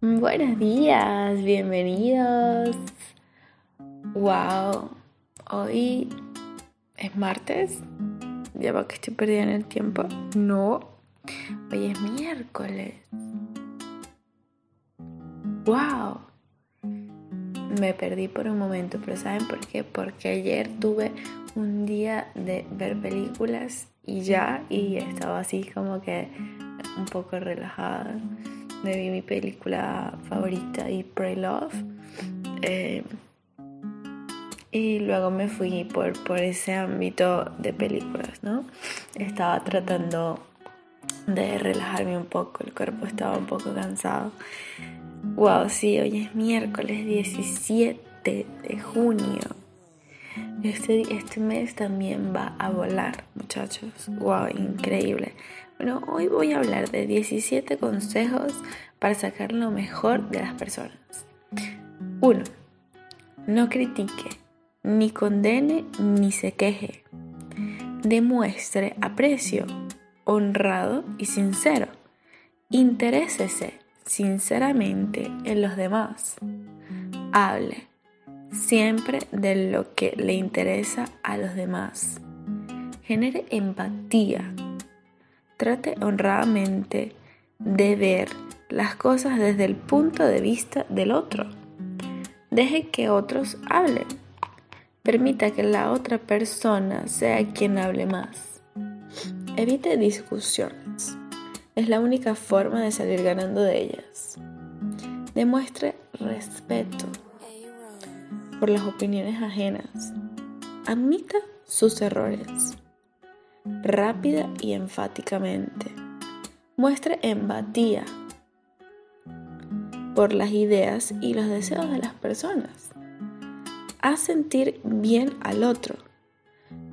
Buenos días, bienvenidos. Wow, hoy es martes. Ya va que estoy perdida en el tiempo. No, hoy es miércoles. Wow, me perdí por un momento, pero ¿saben por qué? Porque ayer tuve un día de ver películas y ya, y estaba así como que un poco relajada me vi mi película favorita y Pray Love. Eh, y luego me fui por, por ese ámbito de películas, ¿no? Estaba tratando de relajarme un poco, el cuerpo estaba un poco cansado. Wow, sí, hoy es miércoles 17 de junio. Este, este mes también va a volar, muchachos. Wow, increíble. Hoy voy a hablar de 17 consejos para sacar lo mejor de las personas. 1. No critique, ni condene, ni se queje. Demuestre aprecio, honrado y sincero. Interésese sinceramente en los demás. Hable siempre de lo que le interesa a los demás. Genere empatía Trate honradamente de ver las cosas desde el punto de vista del otro. Deje que otros hablen. Permita que la otra persona sea quien hable más. Evite discusiones. Es la única forma de salir ganando de ellas. Demuestre respeto por las opiniones ajenas. Admita sus errores rápida y enfáticamente. Muestre empatía por las ideas y los deseos de las personas. Haz sentir bien al otro.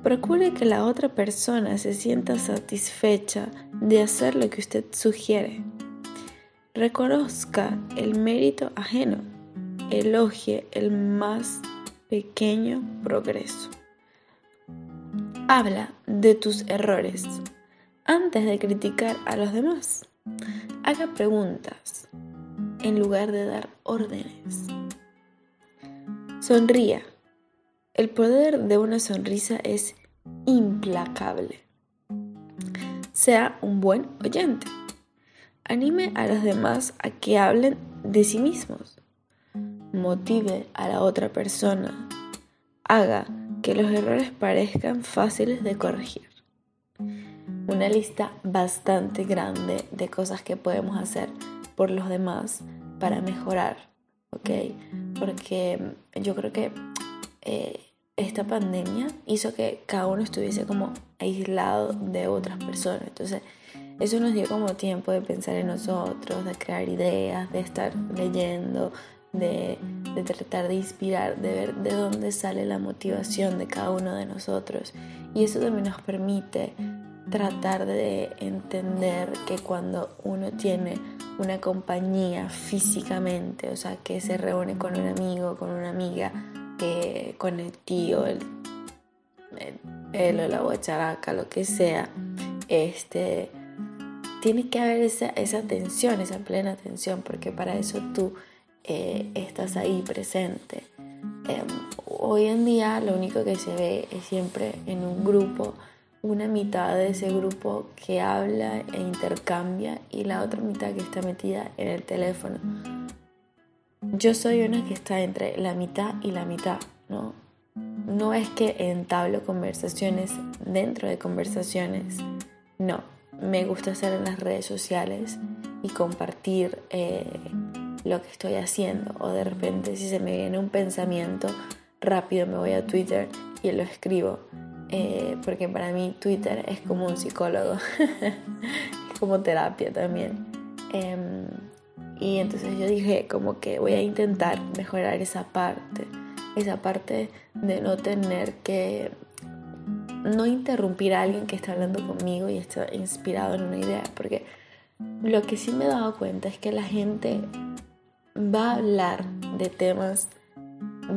Procure que la otra persona se sienta satisfecha de hacer lo que usted sugiere. Reconozca el mérito ajeno. Elogie el más pequeño progreso. Habla de tus errores antes de criticar a los demás. Haga preguntas en lugar de dar órdenes. Sonría. El poder de una sonrisa es implacable. Sea un buen oyente. Anime a los demás a que hablen de sí mismos. Motive a la otra persona. Haga que los errores parezcan fáciles de corregir. Una lista bastante grande de cosas que podemos hacer por los demás para mejorar, ¿ok? Porque yo creo que eh, esta pandemia hizo que cada uno estuviese como aislado de otras personas. Entonces, eso nos dio como tiempo de pensar en nosotros, de crear ideas, de estar leyendo, de, tratar de inspirar, de ver de dónde sale la motivación de cada uno de nosotros. Y eso también nos permite tratar de entender que cuando uno tiene una compañía físicamente, o sea, que se reúne con un amigo, con una amiga, con el tío, el, el, o la guacharaca, lo que sea, este, tiene que haber esa, esa tensión, esa plena atención, porque para eso tú eh, estás ahí presente. Em, hoy en día lo único que se ve es siempre en un grupo, una mitad de ese grupo que habla e intercambia y la otra mitad que está metida en el teléfono. Yo soy una que está entre la mitad y la mitad, ¿no? No es que entablo conversaciones dentro de conversaciones, no. Me gusta hacer en las redes sociales y compartir eh, lo que estoy haciendo o de repente si se me viene un pensamiento rápido me voy a Twitter y lo escribo eh, porque para mí Twitter es como un psicólogo es como terapia también. Em, y entonces yo dije como que voy a intentar mejorar esa parte esa parte de no tener que no interrumpir a alguien que está hablando conmigo y está inspirado en una idea porque lo que sí me he dado cuenta es que la gente va a hablar de temas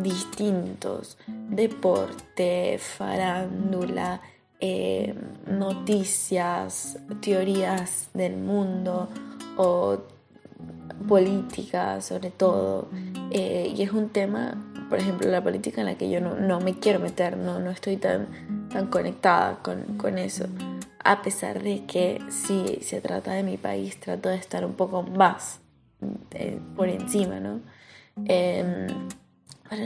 distintos, deporte, farándula, eh, noticias, teorías del mundo o política sobre todo. Eh, y es un tema, por ejemplo, la política en la que yo no, me quiero meter, no, no estoy tan, tan conectada con, eso. A pesar de que si se trata de mi país, trato de estar un poco más eh, por encima, ¿no? Eh,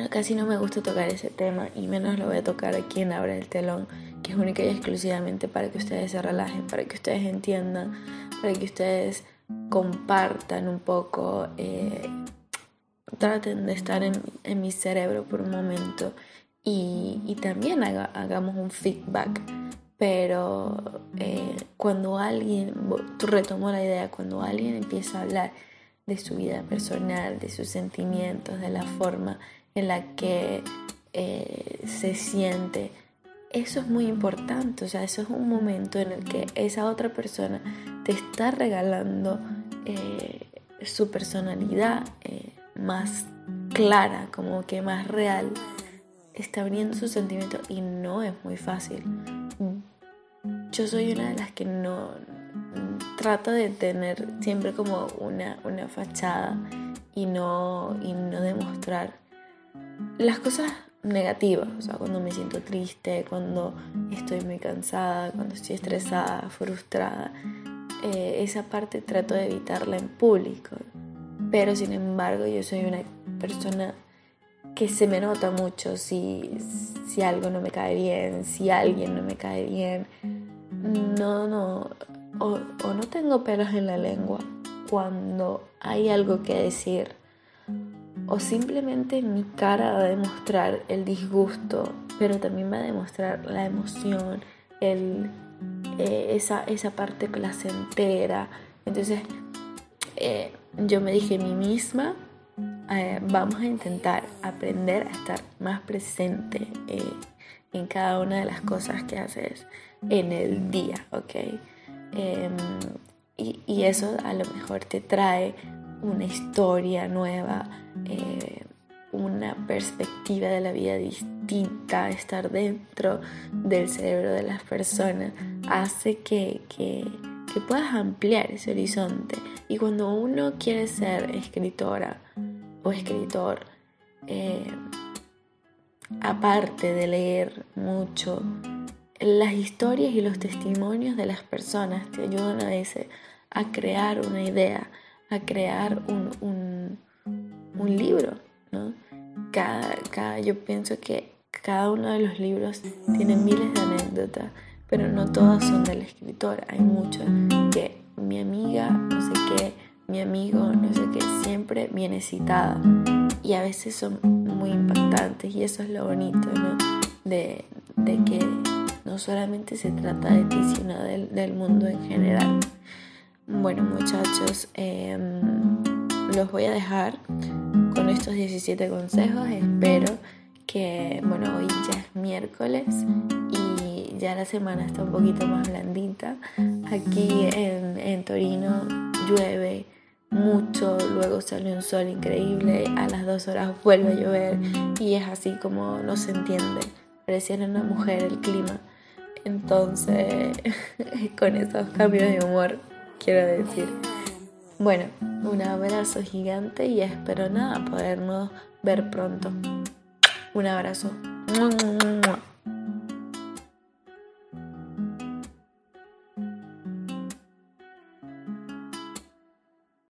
casi no me gusta tocar ese tema y menos lo voy a tocar aquí en Abre el Telón, que es única y exclusivamente para que ustedes se relajen, para que ustedes entiendan, para que ustedes compartan un poco, eh, traten de estar en, mi cerebro por un momento y, también hagamos un feedback. Pero eh, cuando alguien, retomo la idea, cuando alguien empieza a hablar de su vida personal, de sus sentimientos, de la forma en la que eh, se siente, eso es muy importante, o sea, eso es un momento en el que esa otra persona te está regalando eh, su personalidad eh, más clara, como que más real, está abriendo sus sentimientos y no es muy fácil. Yo soy una de las que no trata de tener siempre como una, una fachada y no, y no demostrar las cosas negativas, o sea, cuando me siento triste, cuando estoy muy cansada, cuando estoy estresada, frustrada, eh, esa parte trato de evitarla en público. Pero sin embargo yo soy una persona que se me nota mucho si, si algo no me cae bien, si alguien no me cae bien. No, no, o, no tengo pelos en la lengua cuando hay algo que decir o simplemente mi cara va a demostrar el disgusto, pero también va a demostrar la emoción, el, eh, esa, esa parte placentera. Entonces eh, yo me dije a mí misma, eh, vamos a intentar aprender a estar más presente en cada una de las cosas que haces en el día, ¿ok? Em, y, eso a lo mejor te trae una historia nueva, eh, una perspectiva de la vida distinta, estar dentro del cerebro de las personas, hace que, puedas ampliar ese horizonte. Y cuando uno quiere ser escritora o escritor, eh, aparte de leer mucho, las historias y los testimonios de las personas te ayudan a veces a crear una idea, a crear un, un, libro, ¿no? Cada, cada, yo pienso que cada uno de los libros tiene miles de anécdotas, pero no todas son del escritor. Hay muchas que mi amiga, no sé qué, mi amigo, no sé qué, siempre viene citada. Y a veces son muy impactantes y eso es lo bonito, ¿no? De, de que no solamente se trata de ti, sino del, del mundo en general. Bueno muchachos, em, los voy a dejar con estos 17 consejos. Espero que, bueno, hoy ya es miércoles y ya la semana está un poquito más blandita. Aquí en, en Torino llueve mucho, luego sale un sol increíble, a las dos horas vuelve a llover y es así como no se entiende. Pareciera una mujer el clima. Entonces, con esos cambios de humor quiero decir. Bueno, un abrazo gigante y espero nada podernos ver pronto. Un abrazo.